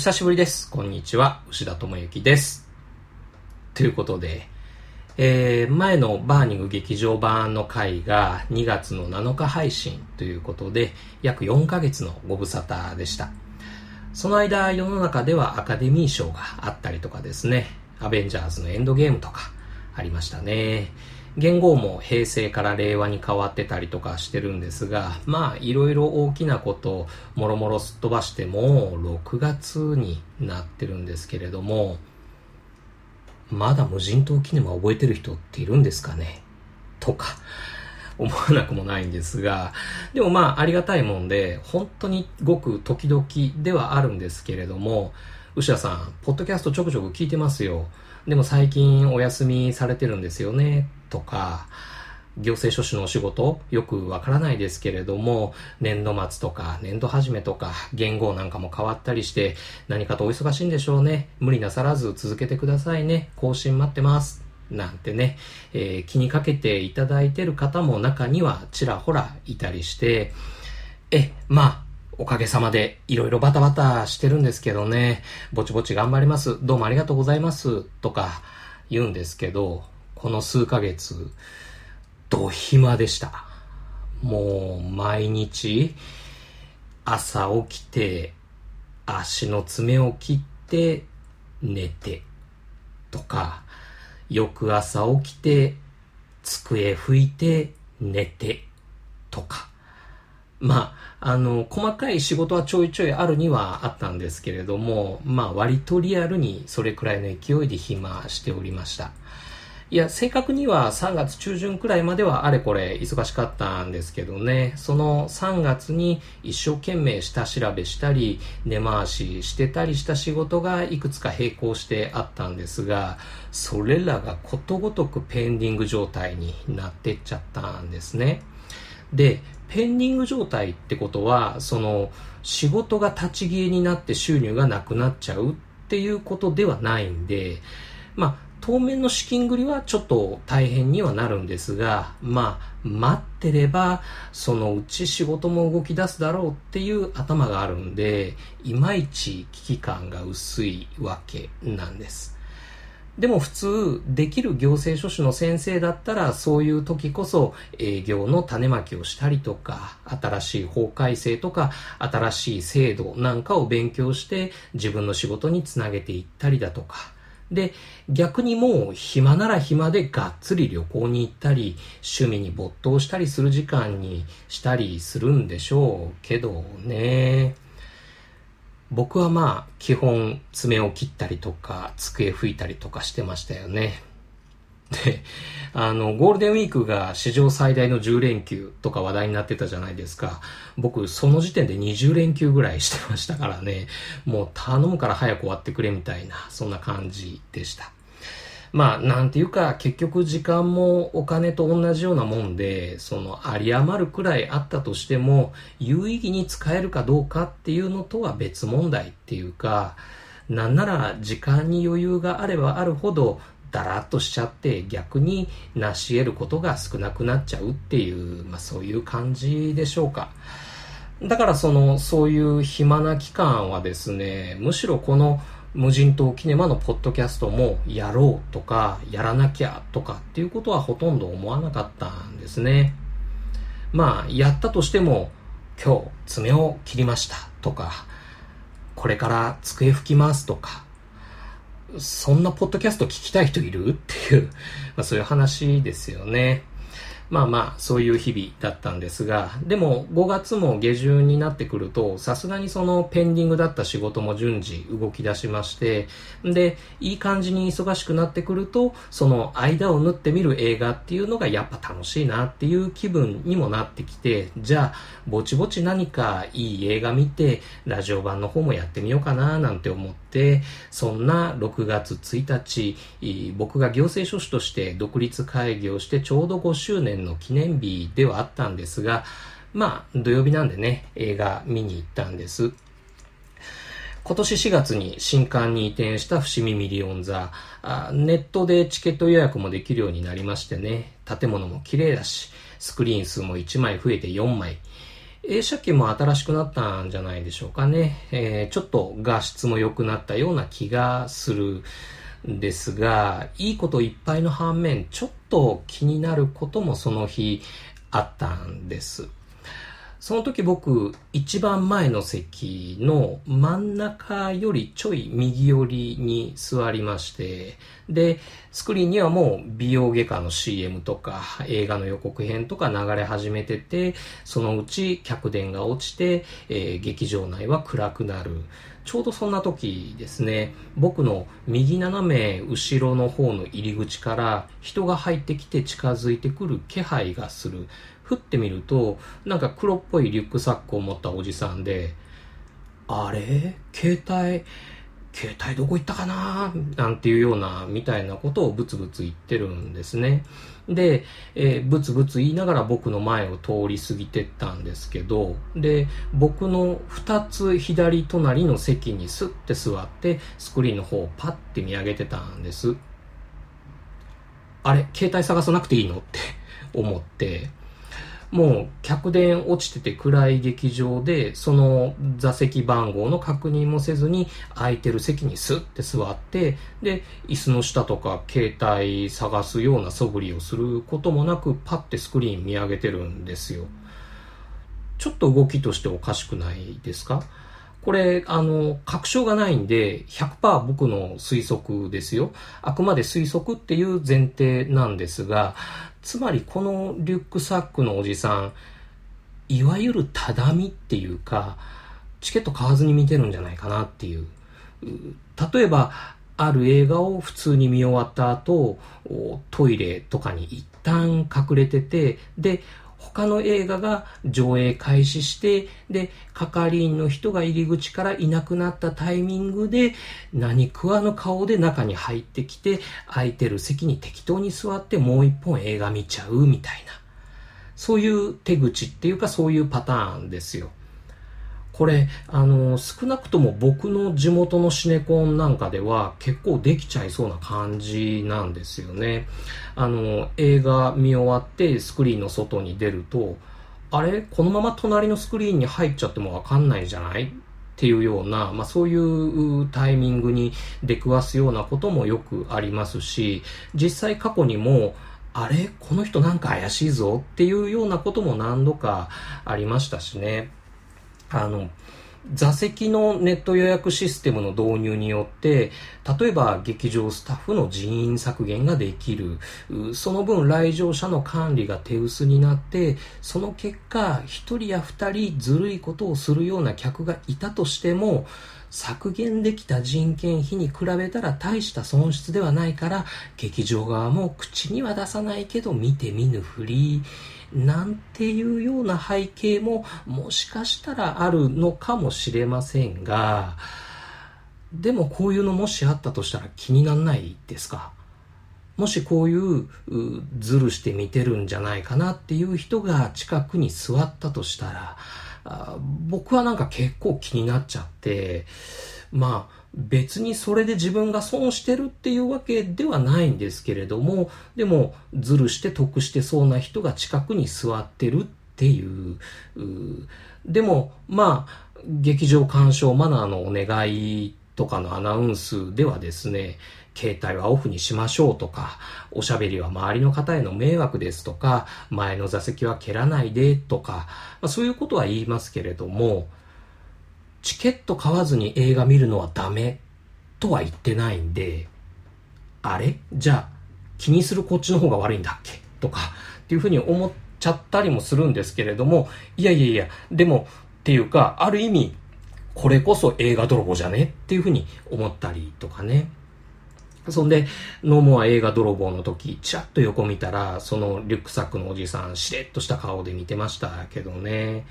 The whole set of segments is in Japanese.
久しぶりです。こんにちは。牛田智之です。ということで、えー、前のバーニング劇場版の回が2月の7日配信ということで、約4ヶ月のご無沙汰でした。その間、世の中ではアカデミー賞があったりとかですね、アベンジャーズのエンドゲームとかありましたね。言語も平成から令和に変わってたりとかしてるんですが、まあ、いろいろ大きなことをもろもろすっ飛ばしても、6月になってるんですけれども、まだ無人島キネマ覚えてる人っているんですかね？とか、思わなくもないんですが、でもまあ、ありがたいもんで、本当にごく時々ではあるんですけれども、牛田さん、ポッドキャストちょくちょく聞いてますよ。でも最近お休みされてるんですよね。とか、行政書士のお仕事、よくわからないですけれども、年度末とか年度始めとか、言語なんかも変わったりして、何かとお忙しいんでしょうね。無理なさらず続けてくださいね。更新待ってます。なんてね、えー、気にかけていただいてる方も中にはちらほらいたりして、え、まあ、おかげさまでいろいろバタバタしてるんですけどね、ぼちぼち頑張ります。どうもありがとうございます。とか言うんですけど、この数ヶ月、ド暇でした。もう毎日、朝起きて、足の爪を切って寝て、とか、翌朝起きて、机拭いて寝て、とか。まあ、あの、細かい仕事はちょいちょいあるにはあったんですけれども、まあ割とリアルにそれくらいの勢いで暇しておりました。いや、正確には3月中旬くらいまではあれこれ忙しかったんですけどね、その3月に一生懸命下調べしたり、根回ししてたりした仕事がいくつか並行してあったんですが、それらがことごとくペンディング状態になってっちゃったんですね。で、ペンディング状態ってことは、その仕事が立ち消えになって収入がなくなっちゃうっていうことではないんで、まあ、当面の資金繰りはちょっと大変にはなるんですが、まあ、待ってれば、そのうち仕事も動き出すだろうっていう頭があるんで、いまいち危機感が薄いわけなんです。でも普通、できる行政書士の先生だったら、そういう時こそ営業の種まきをしたりとか、新しい法改正とか、新しい制度なんかを勉強して、自分の仕事につなげていったりだとか、で、逆にもう暇なら暇でがっつり旅行に行ったり、趣味に没頭したりする時間にしたりするんでしょうけどね。僕はまあ、基本爪を切ったりとか、机拭いたりとかしてましたよね。で、あの、ゴールデンウィークが史上最大の10連休とか話題になってたじゃないですか。僕、その時点で20連休ぐらいしてましたからね。もう頼むから早く終わってくれみたいな、そんな感じでした。まあ、なんていうか、結局時間もお金と同じようなもんで、その、有り余るくらいあったとしても、有意義に使えるかどうかっていうのとは別問題っていうか、なんなら時間に余裕があればあるほどだらっとしちゃって逆に成し得ることが少なくなっちゃうっていう、まあそういう感じでしょうか。だからその、そういう暇な期間はですね、むしろこの無人島キネマのポッドキャストもやろうとか、やらなきゃとかっていうことはほとんど思わなかったんですね。まあ、やったとしても、今日爪を切りましたとか、これから机拭きますとか、そんなポッドキャスト聞きたい人いる？っていう、まあそういう話ですよね。まあまあ、そういう日々だったんですが、でも5月も下旬になってくると、さすがにそのペンディングだった仕事も順次動き出しまして、で、いい感じに忙しくなってくると、その間を縫ってみる映画っていうのがやっぱ楽しいなっていう気分にもなってきて、じゃあ、ぼちぼち何かいい映画見て、ラジオ版の方もやってみようかななんて思って、そんな6月1日、僕が行政書士として独立開業をしてちょうど5周年の記念日ではあったんですが、まあ、土曜日なんでね、映画見に行ったんです。今年4月に新館に移転した伏見ミリオン座ネットでチケット予約もできるようになりましてね、建物も綺麗だし、スクリーン数も1枚増えて4枚、映写機も新しくなったんじゃないでしょうかね。えー、ちょっと画質も良くなったような気がするですが、いいこといっぱいの反面、ちょっと気になることもその日あったんです。その時僕、一番前の席の真ん中よりちょい右寄りに座りまして、で、スクリーンにはもう美容外科の CM とか映画の予告編とか流れ始めてて、そのうち客電が落ちて、えー、劇場内は暗くなる。ちょうどそんな時ですね、僕の右斜め後ろの方の入り口から人が入ってきて近づいてくる気配がする。振ってみると、なんか黒っぽいリュックサックを持ったおじさんで、あれ？携帯、携帯どこ行ったかな？なんていうような、みたいなことをブツブツ言ってるんですね。で、えー、ブツブツ言いながら僕の前を通り過ぎてったんですけど、で、僕の2つ左隣の席にスッて座って、スクリーンの方をパッて見上げてたんです。あれ携帯探さなくていいの？って思って、もう客電落ちてて暗い劇場で、その座席番号の確認もせずに空いてる席にスッて座って、で、椅子の下とか携帯探すような素振りをすることもなく、パッてスクリーン見上げてるんですよ。ちょっと動きとしておかしくないですか？これ、あの、確証がないんで、100%僕の推測ですよ。あくまで推測っていう前提なんですが、つまりこのリュックサックのおじさん、いわゆるただみっていうか、チケット買わずに見てるんじゃないかなっていう。例えば、ある映画を普通に見終わった後、トイレとかに一旦隠れてて、で、他の映画が上映開始して、で、係員の人が入り口からいなくなったタイミングで、何食わぬ顔で中に入ってきて、空いてる席に適当に座ってもう一本映画見ちゃうみたいな。そういう手口っていうかそういうパターンですよ。これ、あの、少なくとも僕の地元のシネコンなんかでは結構できちゃいそうな感じなんですよね。あの、映画見終わってスクリーンの外に出ると、あれ？このまま隣のスクリーンに入っちゃってもわかんないじゃない？っていうような、まあそういうタイミングに出くわすようなこともよくありますし、実際過去にも、あれ？この人なんか怪しいぞ？っていうようなことも何度かありましたしね。あの、座席のネット予約システムの導入によって、例えば劇場スタッフの人員削減ができる。その分来場者の管理が手薄になって、その結果、一人や二人ずるいことをするような客がいたとしても、削減できた人件費に比べたら大した損失ではないから、劇場側も口には出さないけど見て見ぬふり。なんていうような背景ももしかしたらあるのかもしれませんが、でもこういうのもしあったとしたら気になんないですか？もしこういうずるして見てるんじゃないかなっていう人が近くに座ったとしたら、僕はなんか結構気になっちゃって、まあ、別にそれで自分が損してるっていうわけではないんですけれども、でも、ずるして得してそうな人が近くに座ってるっていう、うでも、まあ、劇場鑑賞マナーのお願いとかのアナウンスではですね、携帯はオフにしましょうとか、おしゃべりは周りの方への迷惑ですとか、前の座席は蹴らないでとか、まあ、そういうことは言いますけれども、チケット買わずに映画見るのはダメ？とは言ってないんで、あれ？じゃあ気にするこっちの方が悪いんだっけ？とかっていうふうに思っちゃったりもするんですけれども、いやいやいや、でもっていうか、ある意味、これこそ映画泥棒じゃね？っていうふうに思ったりとかね。そんで、ノーモア映画泥棒の時、ちらっと横見たら、そのリュックサックのおじさん、しれっとした顔で見てましたけどね。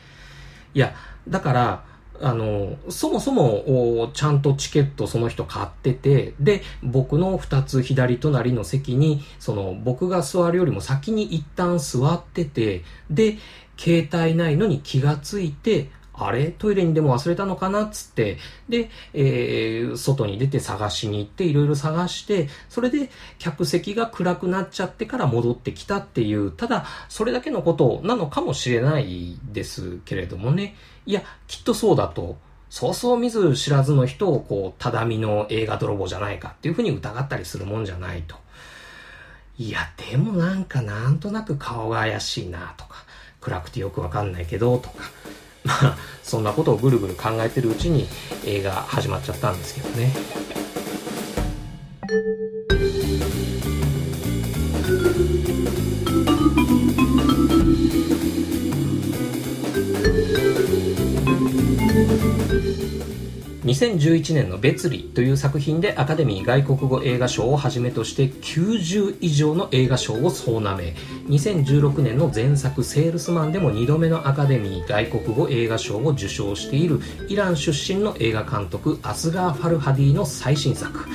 いや、だから、あの、そもそも、ちゃんとチケットその人買ってて、で、僕の二つ左隣の席に、その、僕が座るよりも先に一旦座ってて、で、携帯ないのに気がついて、あれ？トイレにでも忘れたのかな？っつって、で、えー、外に出て探しに行って、いろいろ探して、それで客席が暗くなっちゃってから戻ってきたっていう、ただ、それだけのことなのかもしれないですけれどもね。いや、きっとそうだと。そうそう見ず知らずの人を、こう、ただみの映画泥棒じゃないかっていうふうに疑ったりするもんじゃないと。いや、でもなんかなんとなく顔が怪しいなとか、暗くてよくわかんないけどとか、まあ、そんなことをぐるぐる考えてるうちに映画始まっちゃったんですけどね。2011年の「別離」という作品でアカデミー外国語映画賞をはじめとして90以上の映画賞を総なめ。2016年の前作「セールスマン」でも2度目のアカデミー外国語映画賞を受賞しているイラン出身の映画監督アスガー・ファルハディの最新作。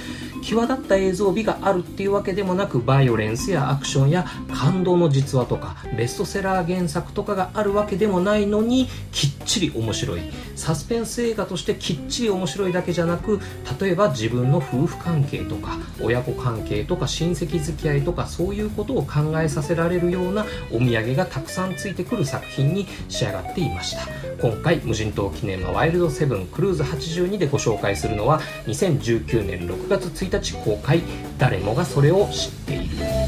際立った映像美があるっていうわけでもなくバイオレンスやアクションや感動の実話とかベストセラー原作とかがあるわけでもないのにきっちり面白い。サスペンス映画としてきっちり面白い。面白いだけじゃなく例えば自分の夫婦関係とか親子関係とか親戚付き合いとかそういうことを考えさせられるようなお土産がたくさんついてくる作品に仕上がっていました。今回無人島記念はワイルドセブンクルーズ82でご紹介するのは2019年6月1日公開。誰もがそれを知っている。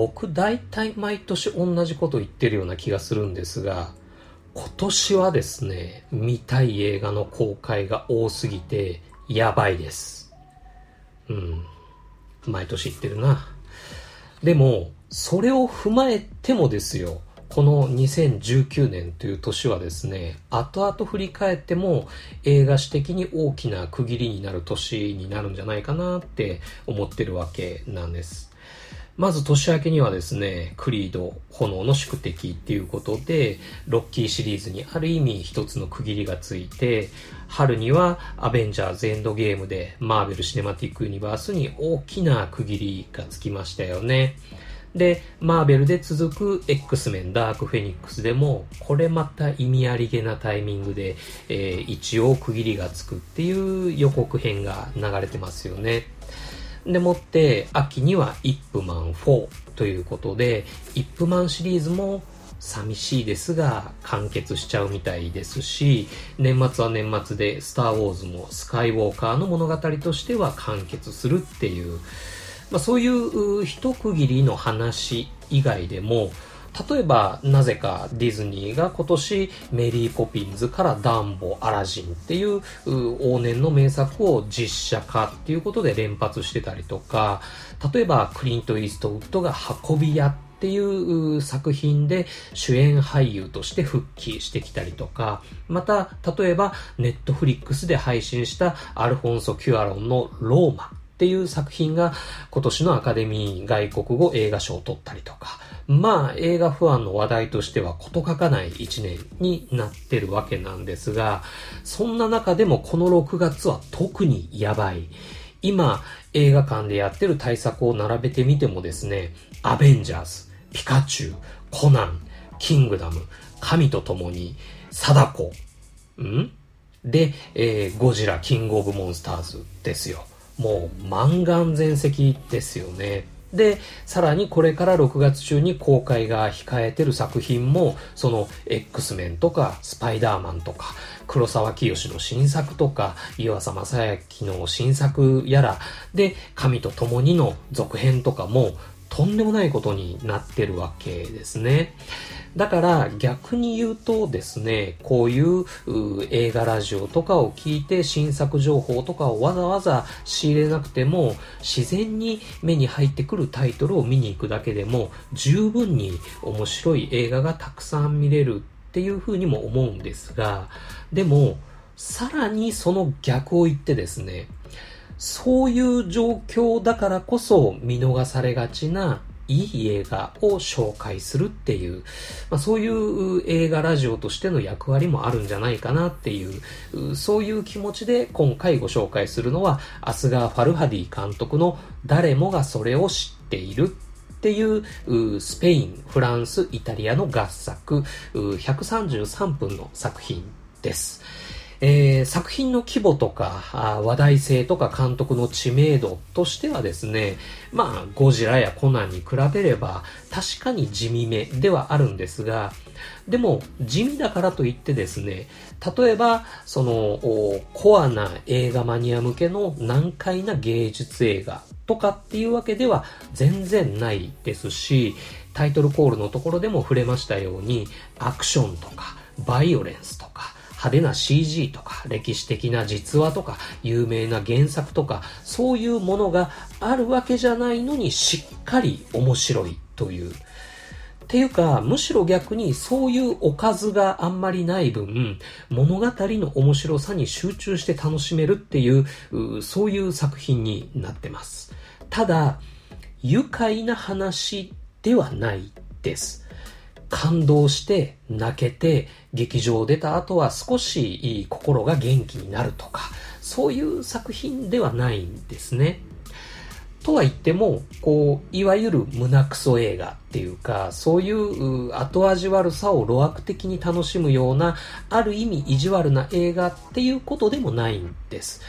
僕大体毎年同じこと言ってるような気がするんですが今年はですね、見たい映画の公開が多すぎて、やばいです。うん。毎年言ってるな。でも、それを踏まえてもですよ、この2019年という年はですね、後々振り返っても映画史的に大きな区切りになる年になるんじゃないかなって思ってるわけなんです。まず年明けにはですね、クリード、炎の宿敵っていうことで、ロッキーシリーズにある意味一つの区切りがついて、春にはアベンジャーズエンドゲームでマーベルシネマティックユニバースに大きな区切りがつきましたよね。で、マーベルで続く X メンダークフェニックスでも、これまた意味ありげなタイミングで、えー、一応区切りがつくっていう予告編が流れてますよね。でもって、秋にはイップマン4ということで、イップマンシリーズも寂しいですが完結しちゃうみたいですし、年末は年末でスターウォーズもスカイウォーカーの物語としては完結するっていう、まあ、そういう一区切りの話以外でも、例えば、なぜかディズニーが今年メリーポピンズからダンボ、アラジンっていう往年の名作を実写化っていうことで連発してたりとか、例えばクリント・イーストウッドが運び屋っていう作品で主演俳優として復帰してきたりとか、また、例えばネットフリックスで配信したアルフォンソ・キュアロンのローマ。っていう作品が今年のアカデミー外国語映画賞を取ったりとか、まあ映画ファンの話題としては事欠かない一年になってるわけなんですが、そんな中でもこの6月は特にやばい。今映画館でやってる対策を並べてみてもですね、アベンジャーズ、ピカチュウ、コナン、キングダム、神と共に、貞子、ん？で、えー、ゴジラ、キングオブモンスターズですよ。もう満願全席ですよね。で、さらにこれから6月中に公開が控えてる作品も、その X メンとかスパイダーマンとか、黒沢清の新作とか、岩佐正明の新作やら、で、神と共にの続編とかも、とんでもないことになってるわけですね。だから逆に言うとですね、こういう映画ラジオとかを聞いて新作情報とかをわざわざ仕入れなくても自然に目に入ってくるタイトルを見に行くだけでも十分に面白い映画がたくさん見れるっていうふうにも思うんですが、でもさらにその逆を言ってですね、そういう状況だからこそ見逃されがちないい映画を紹介するっていう、まあ、そういう映画ラジオとしての役割もあるんじゃないかなっていう、そういう気持ちで今回ご紹介するのは、アスガー・ファルハディ監督の誰もがそれを知っているっていうスペイン、フランス、イタリアの合作、133分の作品です。えー、作品の規模とか話題性とか監督の知名度としてはですね、まあ、ゴジラやコナンに比べれば確かに地味めではあるんですが、でも地味だからといってですね、例えば、その、コアな映画マニア向けの難解な芸術映画とかっていうわけでは全然ないですし、タイトルコールのところでも触れましたように、アクションとか、バイオレンス、派手な CG とか、歴史的な実話とか、有名な原作とか、そういうものがあるわけじゃないのにしっかり面白いという。っていうか、むしろ逆にそういうおかずがあんまりない分、物語の面白さに集中して楽しめるっていう、うそういう作品になってます。ただ、愉快な話ではないです。感動して泣けて劇場を出た後は少し心が元気になるとかそういう作品ではないんですね。とは言っても、こう、いわゆる胸クソ映画っていうか、そういう後味悪さを路悪的に楽しむような、ある意味意地悪な映画っていうことでもないんです。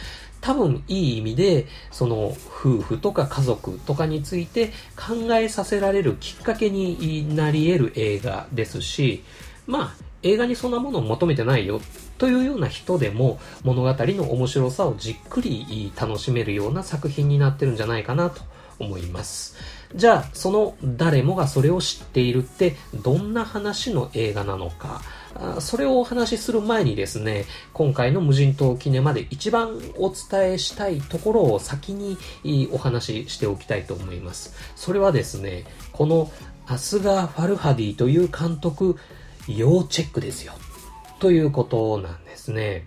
多分いい意味で、その夫婦とか家族とかについて考えさせられるきっかけになり得る映画ですし、まあ映画にそんなものを求めてないよというような人でも物語の面白さをじっくり楽しめるような作品になってるんじゃないかなと思います。じゃあ、その誰もがそれを知っているってどんな話の映画なのか。それをお話しする前にですね、今回の無人島記念まで一番お伝えしたいところを先にお話ししておきたいと思います。それはですね、このアスガー・ファルハディという監督、要チェックですよ。ということなんですね。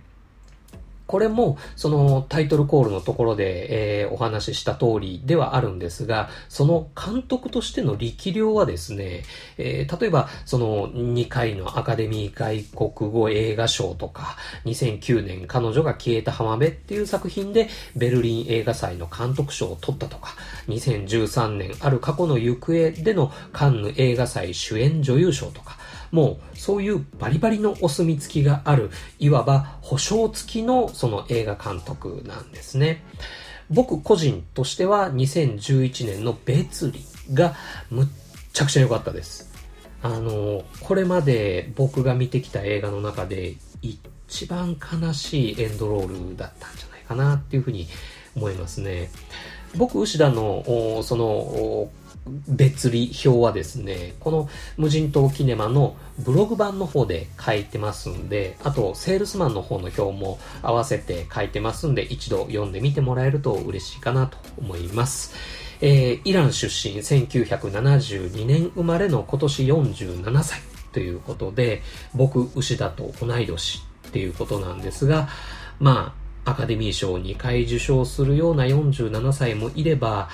これも、そのタイトルコールのところで、えー、お話しした通りではあるんですが、その監督としての力量はですね、えー、例えば、その2回のアカデミー外国語映画賞とか、2009年彼女が消えた浜辺っていう作品でベルリン映画祭の監督賞を取ったとか、2013年ある過去の行方でのカンヌ映画祭主演女優賞とか、もうそういうバリバリのお墨付きがある、いわば保証付きのその映画監督なんですね。僕個人としては2011年の別離がむっちゃくちゃ良かったです。あの、これまで僕が見てきた映画の中で一番悲しいエンドロールだったんじゃないかなっていうふうに思いますね。僕、牛田の、その、別離表はですね、この無人島キネマのブログ版の方で書いてますんで、あと、セールスマンの方の表も合わせて書いてますんで、一度読んでみてもらえると嬉しいかなと思います。えー、イラン出身、1972年生まれの今年47歳ということで、僕、牛田と同い年っていうことなんですが、まあ、アカデミー賞2回受賞するような47歳もいれば、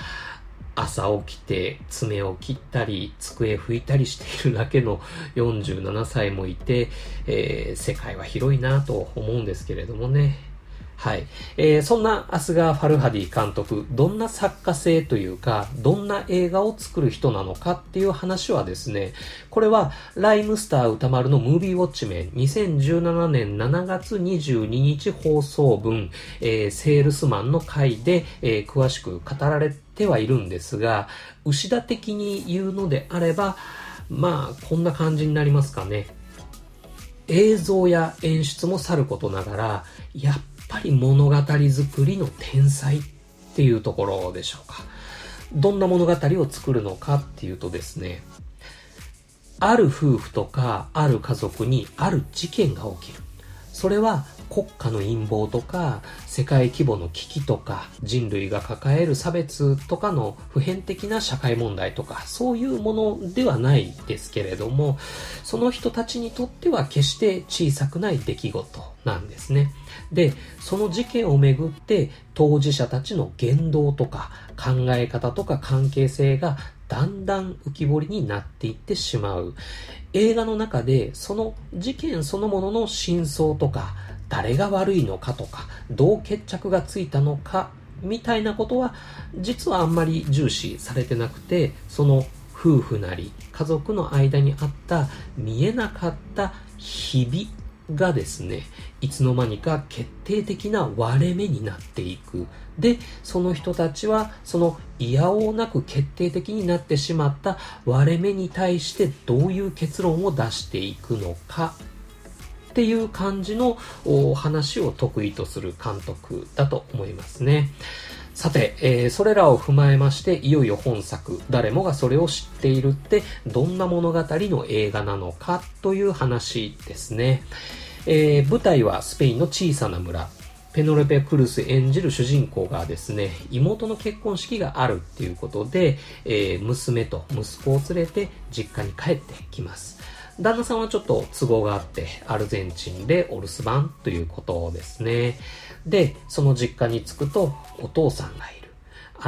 朝起きて爪を切ったり机拭いたりしているだけの47歳もいて、えー、世界は広いなと思うんですけれどもね。はい。えー、そんなアスガー・ファルハディ監督、どんな作家性というか、どんな映画を作る人なのかっていう話はですね、これは、ライムスター歌丸のムービーウォッチメン、2017年7月22日放送分、えー、セールスマンの回で、えー、詳しく語られてはいるんですが、牛田的に言うのであれば、まあ、こんな感じになりますかね。映像や演出もさることながら、やっぱり物語作りの天才っていうところでしょうか。どんな物語を作るのかっていうとですね、ある夫婦とかある家族にある事件が起きる。それは国家の陰謀とか世界規模の危機とか人類が抱える差別とかの普遍的な社会問題とかそういうものではないですけれどもその人たちにとっては決して小さくない出来事なんですね。で、その事件をめぐって当事者たちの言動とか考え方とか関係性がだんだん浮き彫りになっていってしまう。映画の中でその事件そのものの真相とか、誰が悪いのかとか、どう決着がついたのか、みたいなことは、実はあんまり重視されてなくて、その夫婦なり家族の間にあった見えなかった日々がですね、いつの間にか決定的な割れ目になっていく。で、その人たちは、その嫌おうなく決定的になってしまった割れ目に対してどういう結論を出していくのかっていう感じの話を得意とする監督だと思いますね。さて、えー、それらを踏まえまして、いよいよ本作、誰もがそれを知っているって、どんな物語の映画なのかという話ですね。えー、舞台はスペインの小さな村。ペノロペ・クルス演じる主人公がですね、妹の結婚式があるっていうことで、えー、娘と息子を連れて実家に帰ってきます。旦那さんはちょっと都合があって、アルゼンチンでお留守番ということですね。で、その実家に着くと、お父さんがいる。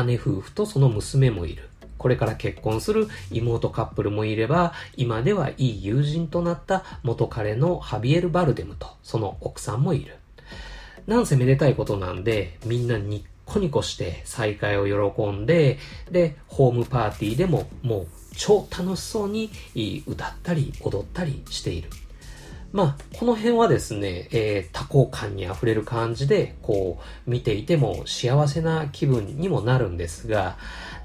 姉夫婦とその娘もいる。これから結婚する妹カップルもいれば、今ではいい友人となった元彼のハビエル・バルデムとその奥さんもいる。なんせめでたいことなんで、みんなニッコニコして再会を喜んで、で、ホームパーティーでももう超楽しそうに歌ったり踊ったりしている。まあ、この辺はですね、えー、多幸感に溢れる感じで、こう、見ていても幸せな気分にもなるんですが、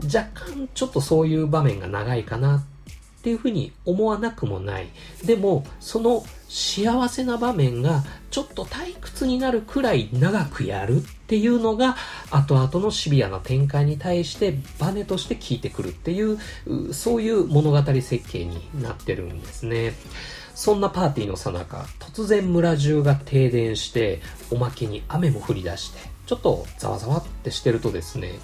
若干ちょっとそういう場面が長いかなっていうふうに思わなくもない。でも、その幸せな場面がちょっと退屈になるくらい長くやるっていうのが、後々のシビアな展開に対してバネとして効いてくるっていう、そういう物語設計になってるんですね。そんなパーティーのさなか、突然村中が停電して、おまけに雨も降り出して、ちょっとざわざわってしてるとですね、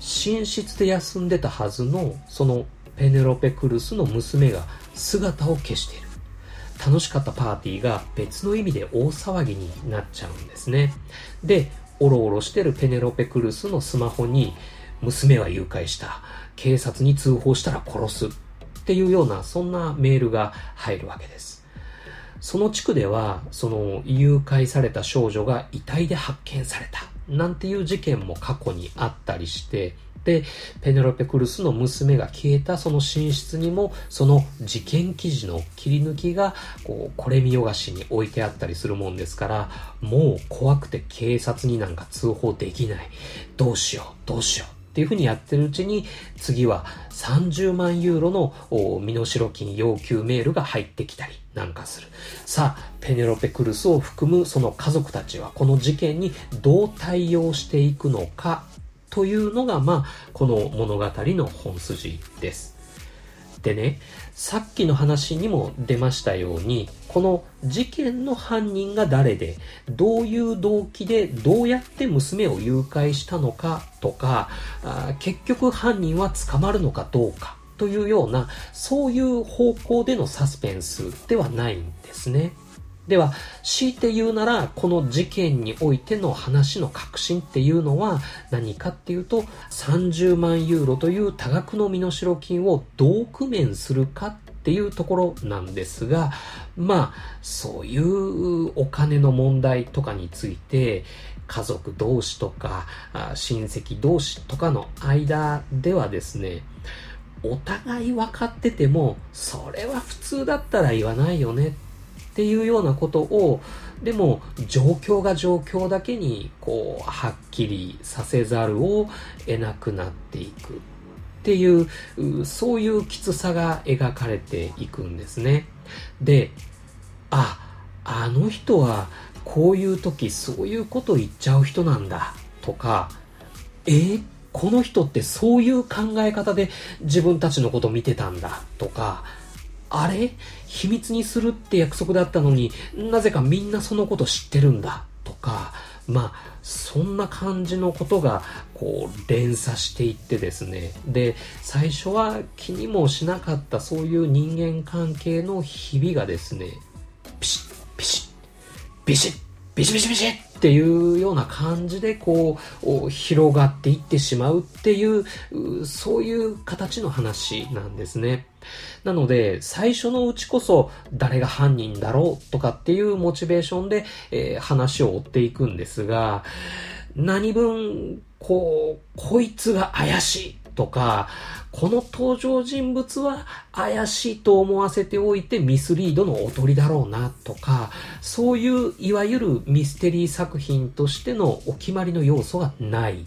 寝室で休んでたはずの、そのペネロペ・クルスの娘が姿を消している。楽しかったパーティーが別の意味で大騒ぎになっちゃうんですね。で、おろおろしてるペネロペ・クルスのスマホに、娘は誘拐した。警察に通報したら殺す。っていうような、そんなメールが入るわけです。その地区では、その誘拐された少女が遺体で発見された。なんていう事件も過去にあったりして、ペネロペ・クルスの娘が消えたその寝室にも、その事件記事の切り抜きが、こう、これ見よがしに置いてあったりするもんですから、もう怖くて警察になんか通報できない。どうしよう、どうしよう。っていうふうにやってるうちに、次は30万ユーロの身代金要求メールが入ってきたりなんかする。さあ、ペネロペ・クルスを含むその家族たちはこの事件にどう対応していくのかというのが、まあ、この物語の本筋です。でね、さっきの話にも出ましたように、この事件の犯人が誰で、どういう動機でどうやって娘を誘拐したのかとか、あ結局犯人は捕まるのかどうかというような、そういう方向でのサスペンスではないんですね。では、強いて言うなら、この事件においての話の核心っていうのは何かっていうと、30万ユーロという多額の身代金をどう工面するかっていうところなんですが、まあ、そういうお金の問題とかについて、家族同士とか、親戚同士とかの間ではですね、お互い分かってても、それは普通だったら言わないよねっていうようなことを、でも状況が状況だけにこうはっきりさせざるを得なくなっていくっていうそういうきつさが描かれていくんですね。でああの人はこういう時そういうこと言っちゃう人なんだとかえー、この人ってそういう考え方で自分たちのこと見てたんだとかあれ？秘密にするって約束だったのになぜかみんなそのこと知ってるんだとか、まあ、そんな感じのことが、こう、連鎖していってですね。で、最初は気にもしなかったそういう人間関係の日々がですね、ピシッ、ピシッ、ビシッ、ビシビシビシっていうような感じでこう広がっていってしまうっていうそういう形の話なんですね。なので、最初のうちこそ誰が犯人だろうとかっていうモチベーションで、えー、話を追っていくんですが、何分、こう、こいつが怪しいとか、この登場人物は怪しいと思わせておいてミスリードのおとりだろうなとか、そういういわゆるミステリー作品としてのお決まりの要素がない。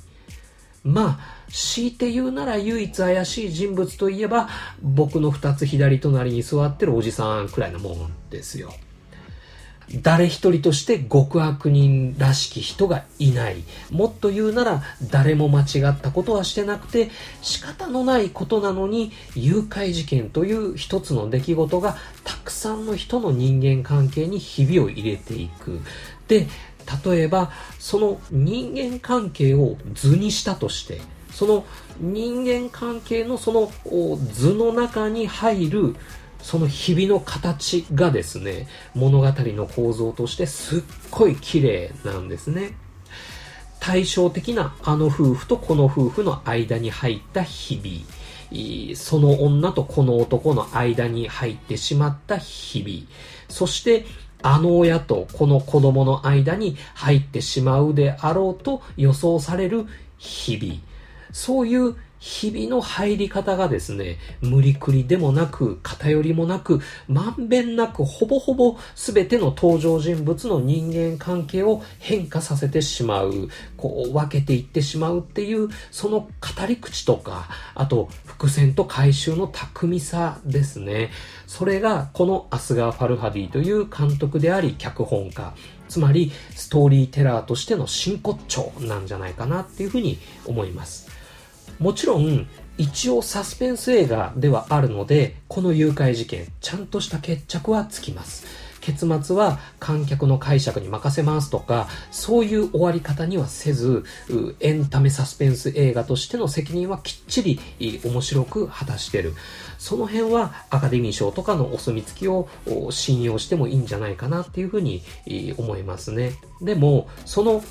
まあ、強いて言うなら唯一怪しい人物といえば、僕の二つ左隣に座ってるおじさんくらいなもんですよ。誰一人として極悪人らしき人がいない。もっと言うなら誰も間違ったことはしてなくて仕方のないことなのに誘拐事件という一つの出来事がたくさんの人の人間関係にひびを入れていく。で、例えばその人間関係を図にしたとしてその人間関係のその図の中に入るその日々の形がですね、物語の構造としてすっごい綺麗なんですね。対照的なあの夫婦とこの夫婦の間に入った日々。その女とこの男の間に入ってしまった日々。そして、あの親とこの子供の間に入ってしまうであろうと予想される日々。そういう日々の入り方がですね、無理くりでもなく、偏りもなく、まんべんなく、ほぼほぼ全ての登場人物の人間関係を変化させてしまう、こう分けていってしまうっていう、その語り口とか、あと伏線と回収の巧みさですね。それがこのアスガー・ファルハディという監督であり脚本家、つまりストーリーテラーとしての真骨頂なんじゃないかなっていうふうに思います。もちろん一応サスペンス映画ではあるのでこの誘拐事件ちゃんとした決着はつきます結末は観客の解釈に任せますとか、そういう終わり方にはせず、エンタメサスペンス映画としての責任はきっちり面白く果たしてる。その辺はアカデミー賞とかのお墨付きを信用してもいいんじゃないかなっていうふうに思いますね。でも、その、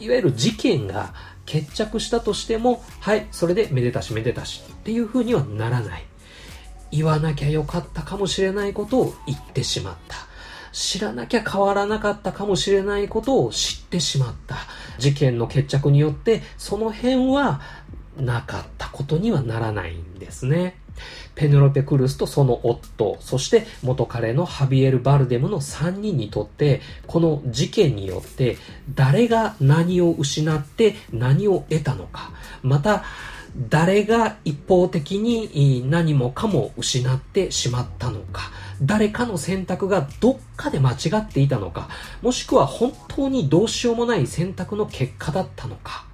いわゆる事件が決着したとしても、はい、それでめでたしめでたしっていう風にはならない。言わなきゃよかったかもしれないことを言ってしまった。知らなきゃ変わらなかったかもしれないことを知ってしまった。事件の決着によって、その辺はなかったことにはならないんですね。ペネロペ・クルスとその夫、そして元彼のハビエル・バルデムの3人にとって、この事件によって誰が何を失って何を得たのか、また誰が一方的に何もかも失ってしまったのか、誰かの選択がどっかで間違っていたのか、もしくは本当にどうしようもない選択の結果だったのか、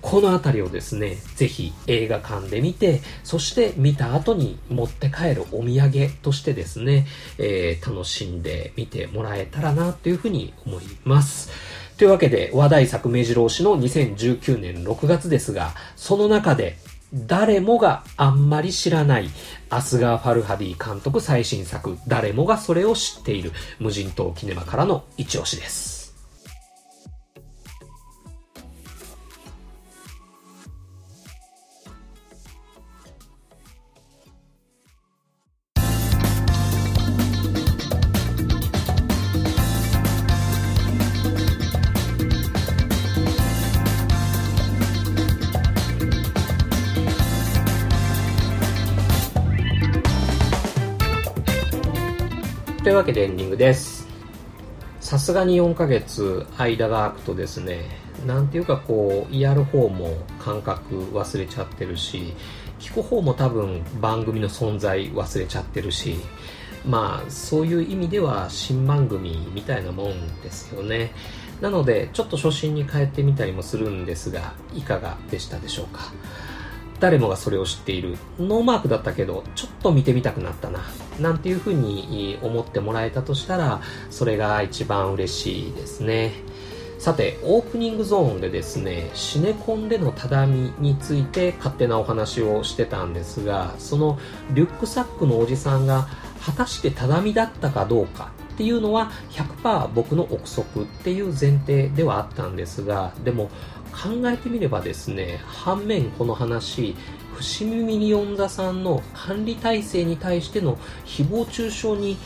このあたりをですね、ぜひ映画館で見て、そして見た後に持って帰るお土産としてですね、えー、楽しんで見てもらえたらなというふうに思います。というわけで、話題作目白押しの2019年6月ですが、その中で誰もがあんまり知らないアスガー・ファルハディ監督最新作、誰もがそれを知っている無人島キネマからの一押しです。わけでエンディングです。さすがに4ヶ月間が空くとですねなんていうかこうやる方も感覚忘れちゃってるし聞く方も多分番組の存在忘れちゃってるしまあそういう意味では新番組みたいなもんですよね。なのでちょっと初心に帰ってみたりもするんですがいかがでしたでしょうか？誰もがそれを知っているノーマークだったけどちょっと見てみたくなったななんていうふうに思ってもらえたとしたらそれが一番嬉しいですね。さてオープニングゾーンでですねシネコンでの只見について勝手なお話をしてたんですがそのリュックサックのおじさんが果たして只見だったかどうかっていうのは100%僕の憶測っていう前提ではあったんですがでも考えてみればですね反面この話伏見ミリオン座さんの管理体制に対しての誹謗中傷に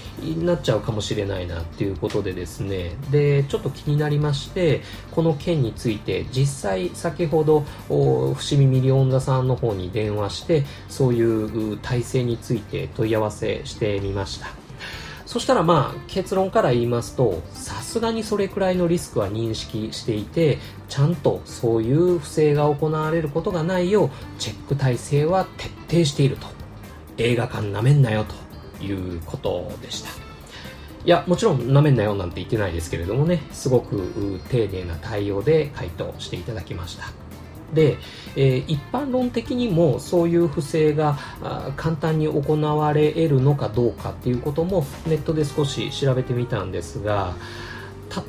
なっちゃうかもしれないなっていうことでですねでちょっと気になりましてこの件について実際先ほど伏見ミリオン座さんの方に電話してそういう体制について問い合わせしてみました。そしたらまあ結論から言いますとさすがにそれくらいのリスクは認識していてちゃんとそういう不正が行われることがないようチェック体制は徹底していると。映画館なめんなよということでした。いやもちろんなめんなよなんて言ってないですけれどもねすごく丁寧な対応で回答していただきました。で、えー、一般論的にもそういう不正が簡単に行われ得るのかどうかっていうこともネットで少し調べてみたんですが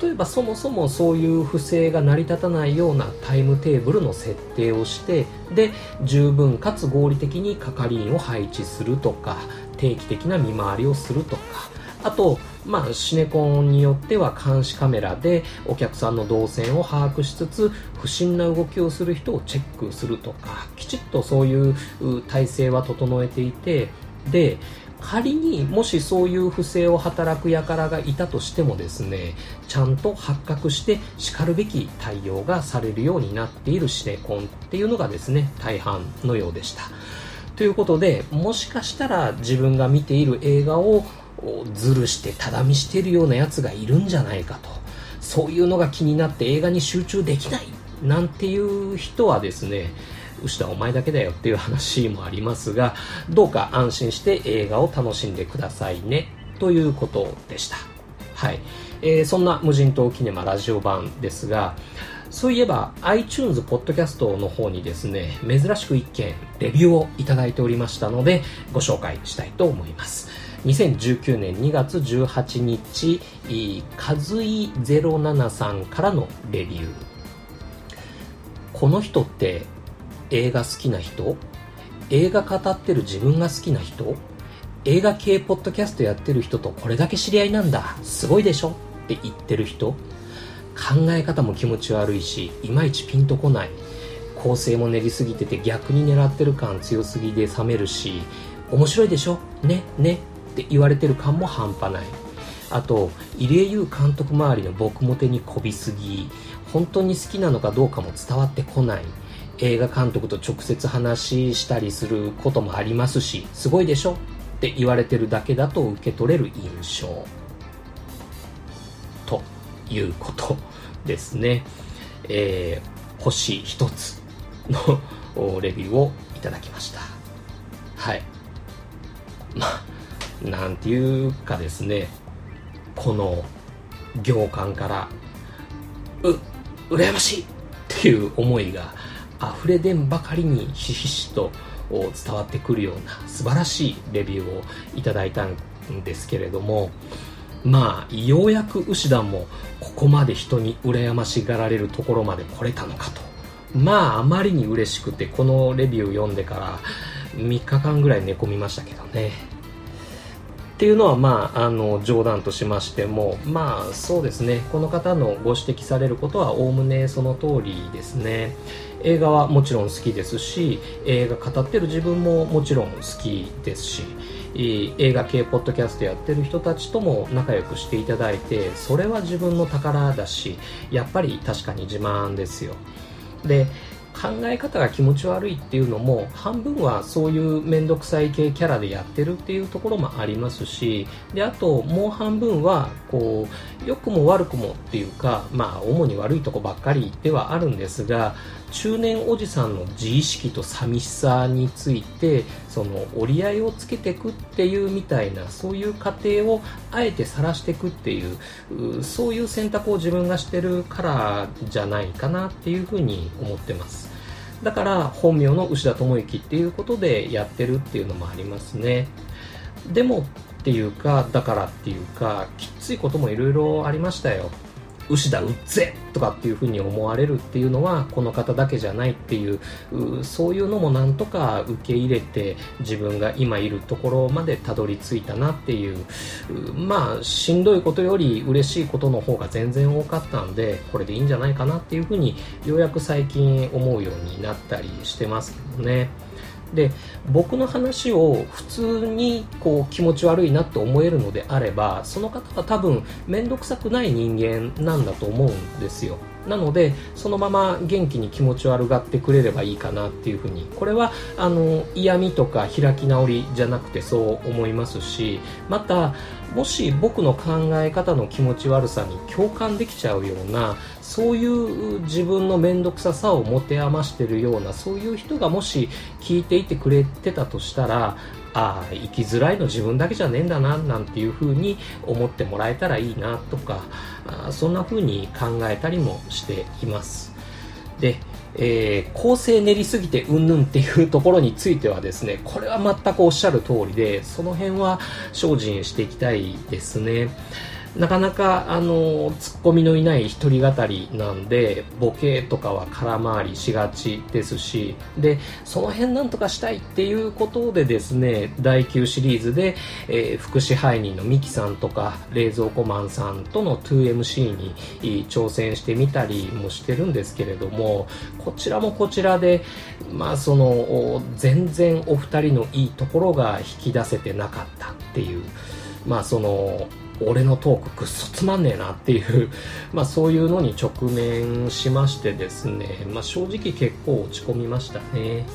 例えばそもそもそういう不正が成り立たないようなタイムテーブルの設定をしてで十分かつ合理的に係員を配置するとか定期的な見回りをするとかあと、まあ、シネコンによっては監視カメラでお客さんの動線を把握しつつ不審な動きをする人をチェックするとかきちっとそういう体制は整えていてで仮にもしそういう不正を働く輩がいたとしてもですねちゃんと発覚してしかるべき対応がされるようになっているシネコンっていうのがですね大半のようでした。ということでもしかしたら自分が見ている映画をずるしてただ見してるようなやつがいるんじゃないかと。そういうのが気になって映画に集中できない。なんていう人はですね牛田お前だけだよっていう話もありますがどうか安心して映画を楽しんでくださいね。ということでした。はい、えー、そんな無人島キネマラジオ版ですがそういえば iTunes ポッドキャストの方にですね珍しく一件レビューをいただいておりましたのでご紹介したいと思います。2019年2月18日カズイ07さんからのレビュー。この人って映画好きな人？映画語ってる自分が好きな人？映画系ポッドキャストやってる人とこれだけ知り合いなんだ？すごいでしょ？って言ってる人。考え方も気持ち悪いしいまいちピンとこない。構成も練りすぎてて逆に狙ってる感強すぎで冷めるし面白いでしょ？ね？ね？って言われてる感も半端ない。あと入江優監督周りの僕も手にこびすぎ本当に好きなのかどうかも伝わってこない。映画監督と直接話したりすることもありますしすごいでしょ？って言われてるだけだと受け取れる印象。ということですね、えー、星一つのレビューをいただきました。はい。まあなんていうかですねこの行間からう羨ましいっていう思いが溢れ出んばかりにひしひしと伝わってくるような素晴らしいレビューをいただいたんですけれどもまあようやく牛田もここまで人に羨ましがられるところまで来れたのかと。まああまりに嬉しくてこのレビュー読んでから3日間ぐらい寝込みましたけどね。っていうのは、まあ、あの冗談としましても、まあそうですね、この方のご指摘されることはおおむねその通りですね。映画はもちろん好きですし、映画語ってる自分ももちろん好きですし、映画系ポッドキャストやってる人たちとも仲良くしていただいて、それは自分の宝だし、やっぱり確かに自慢ですよ。で、考え方が気持ち悪いっていうのも半分はそういう面倒くさい系キャラでやってるっていうところもありますしであともう半分はこう良くも悪くもっていうかまあ主に悪いとこばっかりではあるんですが中年おじさんの自意識と寂しさについてその折り合いをつけていくっていうみたいなそういう過程をあえて晒していくっていうそういう選択を自分がしてるからじゃないかなっていうふうに思ってます。だから本名の牛田智之っていうことでやってるっていうのもありますね。でもっていうかだからっていうかきついこともいろいろありましたよ。牛田うっぜとかっていうふうに思われるっていうのはこの方だけじゃないっていうそういうのもなんとか受け入れて自分が今いるところまでたどり着いたなっていうまあしんどいことより嬉しいことの方が全然多かったんでこれでいいんじゃないかなっていうふうにようやく最近思うようになったりしてますけどね。で僕の話を普通にこう気持ち悪いなと思えるのであればその方は多分面倒くさくない人間なんだと思うんですよ。なのでそのまま元気に気持ち悪がってくれればいいかなっていうふうに。これはあの嫌味とか開き直りじゃなくてそう思いますしまたもし僕の考え方の気持ち悪さに共感できちゃうようなそういう自分の面倒くささを持て余してるようなそういう人がもし聞いていてくれてたとしたらああ生きづらいの自分だけじゃねえんだななんていう風に思ってもらえたらいいなとかあそんな風に考えたりもしています。でえー、構成練りすぎてうんぬんっていうところについてはですねこれは全くおっしゃる通りでその辺は精進していきたいですね。なかなかあのツッコミのいない一人語りなんでボケとかは空回りしがちですしでその辺なんとかしたいっていうことでですね第9シリーズで、えー、副支配人のミキさんとか冷蔵庫マンさんとの 2MC に挑戦してみたりもしてるんですけれどもこちらもこちらでまあその全然お二人のいいところが引き出せてなかったっていうまあその俺のトークくっそつまんねえなっていう まあそういうのに直面しましてですね、まあ、正直結構落ち込みましたね。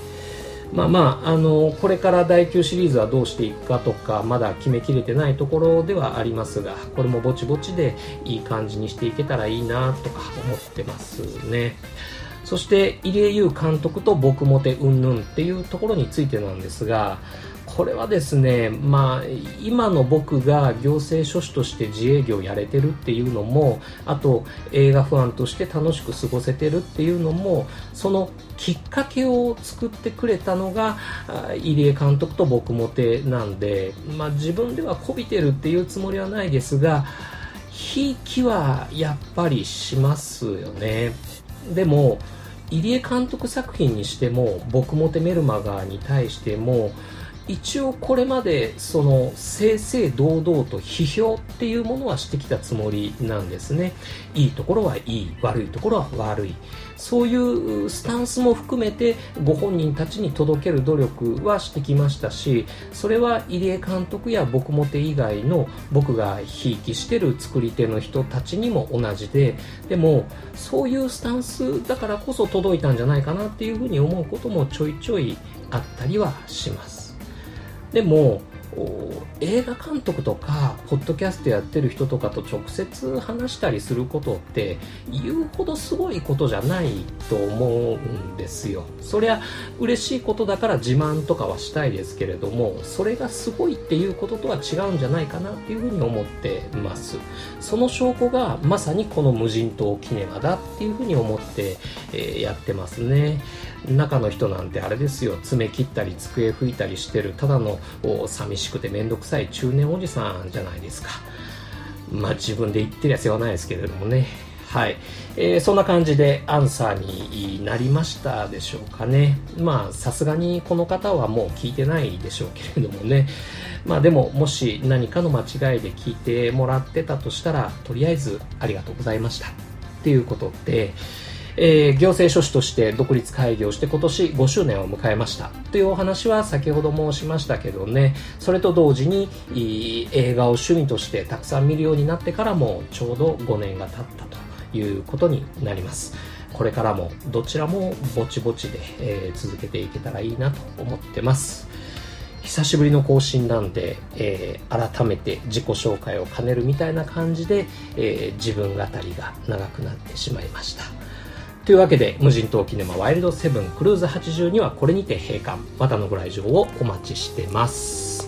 まあまあ、あの、これから第9シリーズはどうしていくかとか、まだ決めきれてないところではありますが、これもぼちぼちでいい感じにしていけたらいいなとか思ってますね。そして、入江優監督と僕もてうんぬんっていうところについてなんですが、これはですね、まあ、今の僕が行政書士として自営業やれてるっていうのもあと映画ファンとして楽しく過ごせてるっていうのもそのきっかけを作ってくれたのが入江監督と僕もてなんで、まあ、自分ではこびてるっていうつもりはないですがひいきはやっぱりしますよね。でも入江監督作品にしても僕もてメルマガに対しても一応これまでその正々堂々と批評っていうものはしてきたつもりなんですね。いいところはいい悪いところは悪い。そういうスタンスも含めてご本人たちに届ける努力はしてきましたしそれは入江監督や僕もて以外の僕がひいきしてる作り手の人たちにも同じででもそういうスタンスだからこそ届いたんじゃないかなっていうふうに思うこともちょいちょいあったりはします。でも映画監督とかポッドキャストやってる人とかと直接話したりすることって言うほどすごいことじゃないと思うんですよ。そりゃ嬉しいことだから自慢とかはしたいですけれどもそれがすごいっていうこととは違うんじゃないかなっていうふうに思ってます。その証拠がまさにこの無人島キネマだっていうふうに思って、えー、やってますね。中の人なんてあれですよ。爪切ったり机拭いたりしてるただの寂しくて面倒くさい中年おじさんじゃないですか。まあ自分で言ってりゃ世話ないですけれどもね。はい、えー、そんな感じでアンサーになりましたでしょうかね。まあさすがにこの方はもう聞いてないでしょうけれどもね。まあでももし何かの間違いで聞いてもらってたとしたらとりあえずありがとうございました。っていうことでえー、行政書士として独立開業して今年5周年を迎えました。というお話は先ほど申しましたけどね。それと同時に映画を趣味としてたくさん見るようになってからもちょうど5年が経ったということになります。これからもどちらもぼちぼちで、えー、続けていけたらいいなと思ってます。久しぶりの更新なんで、えー、改めて自己紹介を兼ねるみたいな感じで、えー、自分語りが長くなってしまいました。というわけで、無人島キネマワイルドセブンクルーズ82はこれにて閉館。またのご来場をお待ちしてます。